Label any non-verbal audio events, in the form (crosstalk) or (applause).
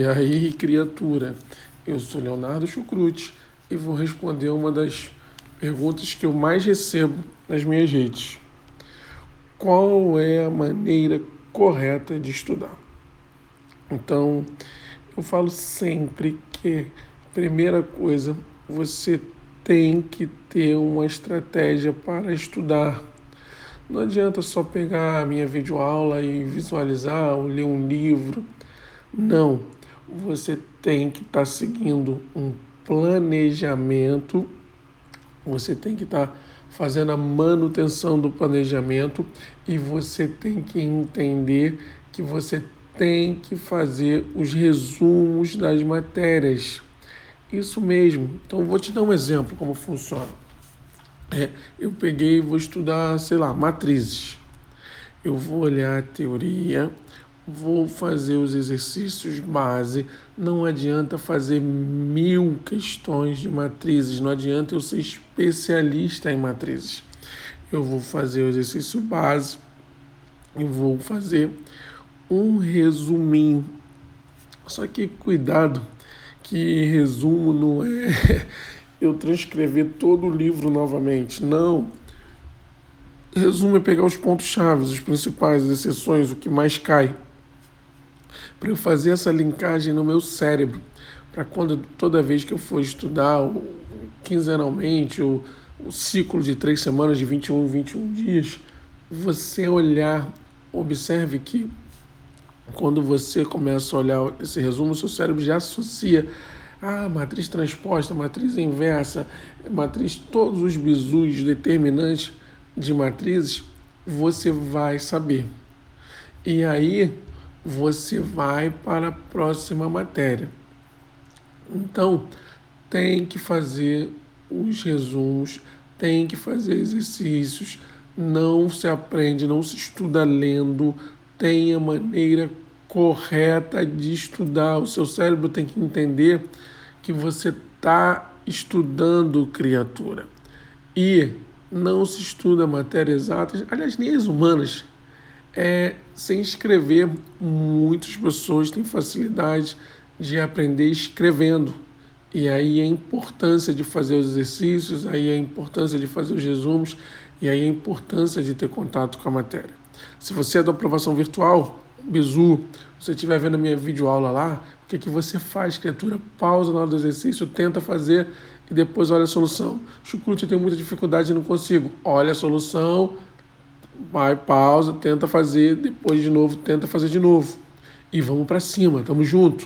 E aí, criatura, eu sou Leonardo Chucrute e vou responder uma das perguntas que eu mais recebo nas minhas redes. Qual é a maneira correta de estudar? Então, eu falo sempre que, primeira coisa, você tem que ter uma estratégia para estudar. Não adianta só pegar a minha videoaula e visualizar ou ler um livro. Não você tem que estar tá seguindo um planejamento, você tem que estar tá fazendo a manutenção do planejamento e você tem que entender que você tem que fazer os resumos das matérias. Isso mesmo. Então, vou te dar um exemplo como funciona. É, eu peguei e vou estudar, sei lá, matrizes. Eu vou olhar a teoria, vou fazer os exercícios base. Não adianta fazer mil questões de matrizes, não adianta eu ser especialista em matrizes. Eu vou fazer o exercício base e vou fazer um resuminho. Só que cuidado, que resumo não é (laughs) eu transcrever todo o livro novamente. Não. Resumo é pegar os pontos chaves, os principais, exceções, o que mais cai para eu fazer essa linkagem no meu cérebro, para quando toda vez que eu for estudar quinzenalmente o, o ciclo de três semanas de 21 21 dias, você olhar, observe que quando você começa a olhar esse resumo, o seu cérebro já associa a ah, matriz transposta, matriz inversa, matriz, todos os bizus determinantes de matrizes, você vai saber. E aí você vai para a próxima matéria. Então, tem que fazer os resumos, tem que fazer exercícios, não se aprende, não se estuda lendo, tem a maneira correta de estudar. O seu cérebro tem que entender que você está estudando criatura. E não se estuda matérias exatas, aliás, nem as humanas, é se inscrever. Muitas pessoas têm facilidade de aprender escrevendo. E aí a importância de fazer os exercícios, aí a importância de fazer os resumos e aí a importância de ter contato com a matéria. Se você é da aprovação virtual, bizu, você estiver vendo a minha videoaula lá, o que, que você faz, criatura? Pausa na hora do exercício, tenta fazer e depois olha a solução. Chucrute, eu tenho muita dificuldade e não consigo. Olha a solução, vai, pausa, tenta fazer, depois de novo, tenta fazer de novo. E vamos para cima, tamo junto.